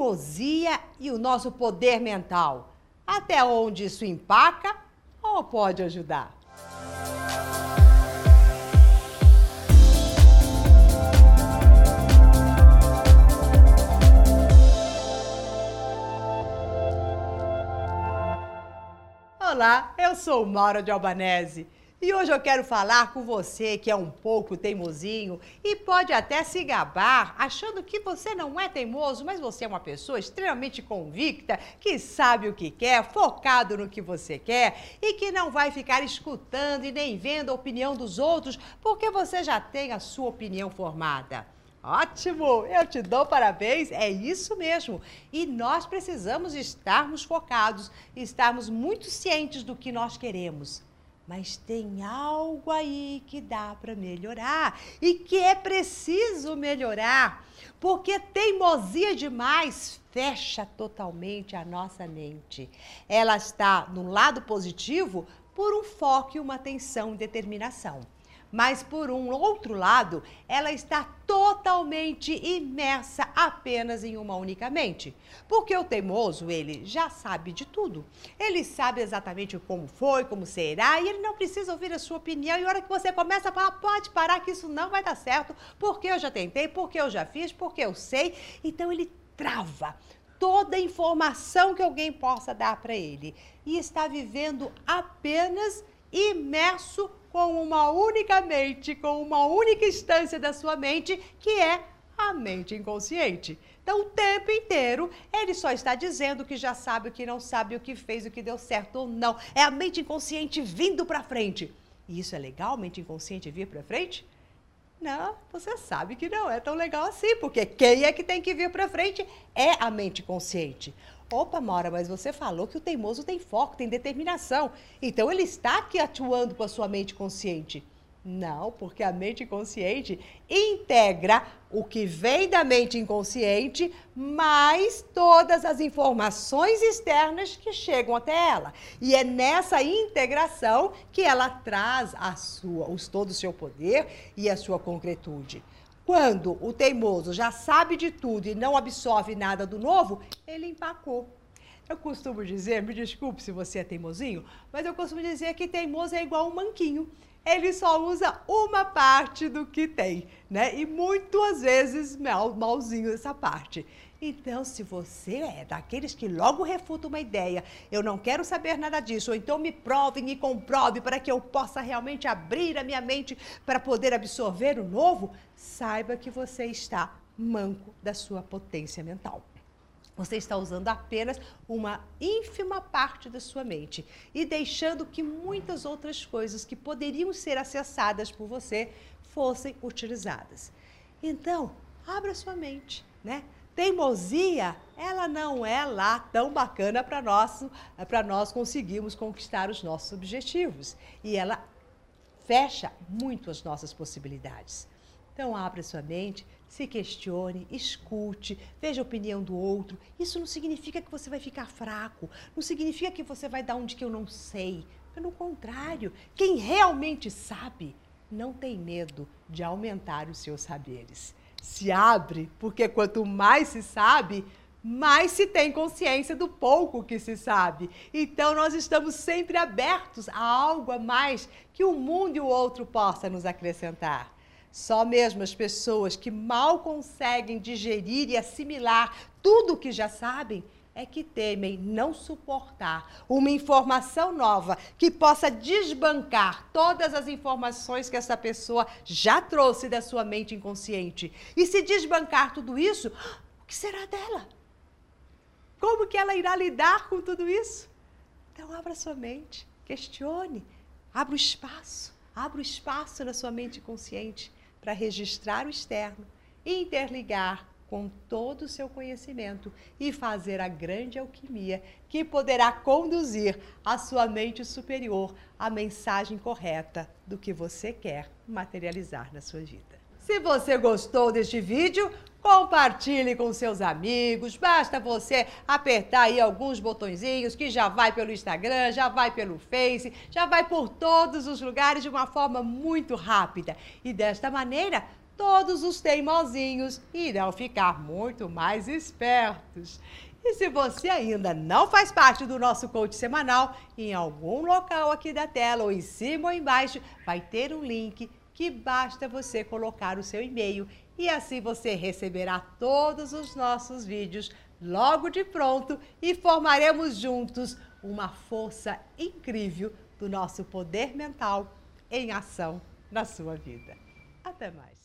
teimosia e o nosso poder mental. Até onde isso empaca ou pode ajudar? Olá, eu sou Maura de Albanese. E hoje eu quero falar com você que é um pouco teimosinho e pode até se gabar achando que você não é teimoso, mas você é uma pessoa extremamente convicta, que sabe o que quer, focado no que você quer e que não vai ficar escutando e nem vendo a opinião dos outros porque você já tem a sua opinião formada. Ótimo! Eu te dou parabéns, é isso mesmo. E nós precisamos estarmos focados, estarmos muito cientes do que nós queremos mas tem algo aí que dá para melhorar e que é preciso melhorar, porque teimosia demais fecha totalmente a nossa mente. Ela está no lado positivo por um foco e uma atenção e determinação mas por um outro lado, ela está totalmente imersa apenas em uma única mente. Porque o teimoso, ele já sabe de tudo. Ele sabe exatamente como foi, como será, e ele não precisa ouvir a sua opinião. E a hora que você começa a falar, pode parar que isso não vai dar certo, porque eu já tentei, porque eu já fiz, porque eu sei. Então ele trava toda a informação que alguém possa dar para ele. E está vivendo apenas imerso com uma única mente, com uma única instância da sua mente, que é a mente inconsciente. Então, o tempo inteiro, ele só está dizendo que já sabe o que não sabe, o que fez, o que deu certo ou não. É a mente inconsciente vindo para frente. E isso é legal, mente inconsciente vir para frente? Não, você sabe que não é tão legal assim, porque quem é que tem que vir para frente é a mente consciente. Opa, Mora, mas você falou que o teimoso tem foco, tem determinação. Então ele está aqui atuando com a sua mente consciente. Não, porque a mente consciente integra o que vem da mente inconsciente, mais todas as informações externas que chegam até ela. E é nessa integração que ela traz a sua, os, todo o seu poder e a sua concretude. Quando o teimoso já sabe de tudo e não absorve nada do novo, ele empacou. Eu costumo dizer, me desculpe se você é teimosinho, mas eu costumo dizer que teimoso é igual um manquinho. Ele só usa uma parte do que tem, né? E muitas vezes mal, malzinho essa parte. Então, se você é daqueles que logo refuta uma ideia, eu não quero saber nada disso, ou então me prove, me comprove para que eu possa realmente abrir a minha mente para poder absorver o novo, saiba que você está manco da sua potência mental. Você está usando apenas uma ínfima parte da sua mente e deixando que muitas outras coisas que poderiam ser acessadas por você fossem utilizadas. Então, abra sua mente, né? teimosia, ela não é lá tão bacana para nós, para nós conseguirmos conquistar os nossos objetivos. E ela fecha muito as nossas possibilidades. Então, abra sua mente, se questione, escute, veja a opinião do outro. Isso não significa que você vai ficar fraco, não significa que você vai dar um de que eu não sei. Pelo contrário, quem realmente sabe não tem medo de aumentar os seus saberes se abre, porque quanto mais se sabe, mais se tem consciência do pouco que se sabe. Então nós estamos sempre abertos a algo a mais que o mundo e o outro possa nos acrescentar. Só mesmo as pessoas que mal conseguem digerir e assimilar tudo o que já sabem é que temem não suportar uma informação nova que possa desbancar todas as informações que essa pessoa já trouxe da sua mente inconsciente. E se desbancar tudo isso, o que será dela? Como que ela irá lidar com tudo isso? Então abra sua mente, questione, abra o espaço, abra o espaço na sua mente consciente para registrar o externo interligar com todo o seu conhecimento e fazer a grande alquimia que poderá conduzir a sua mente superior à mensagem correta do que você quer materializar na sua vida. Se você gostou deste vídeo, compartilhe com seus amigos. Basta você apertar aí alguns botõezinhos que já vai pelo Instagram, já vai pelo Face, já vai por todos os lugares de uma forma muito rápida. E desta maneira, todos os teimosinhos irão ficar muito mais espertos. E se você ainda não faz parte do nosso coach semanal, em algum local aqui da tela, ou em cima ou embaixo, vai ter um link que basta você colocar o seu e-mail e assim você receberá todos os nossos vídeos logo de pronto e formaremos juntos uma força incrível do nosso poder mental em ação na sua vida. Até mais!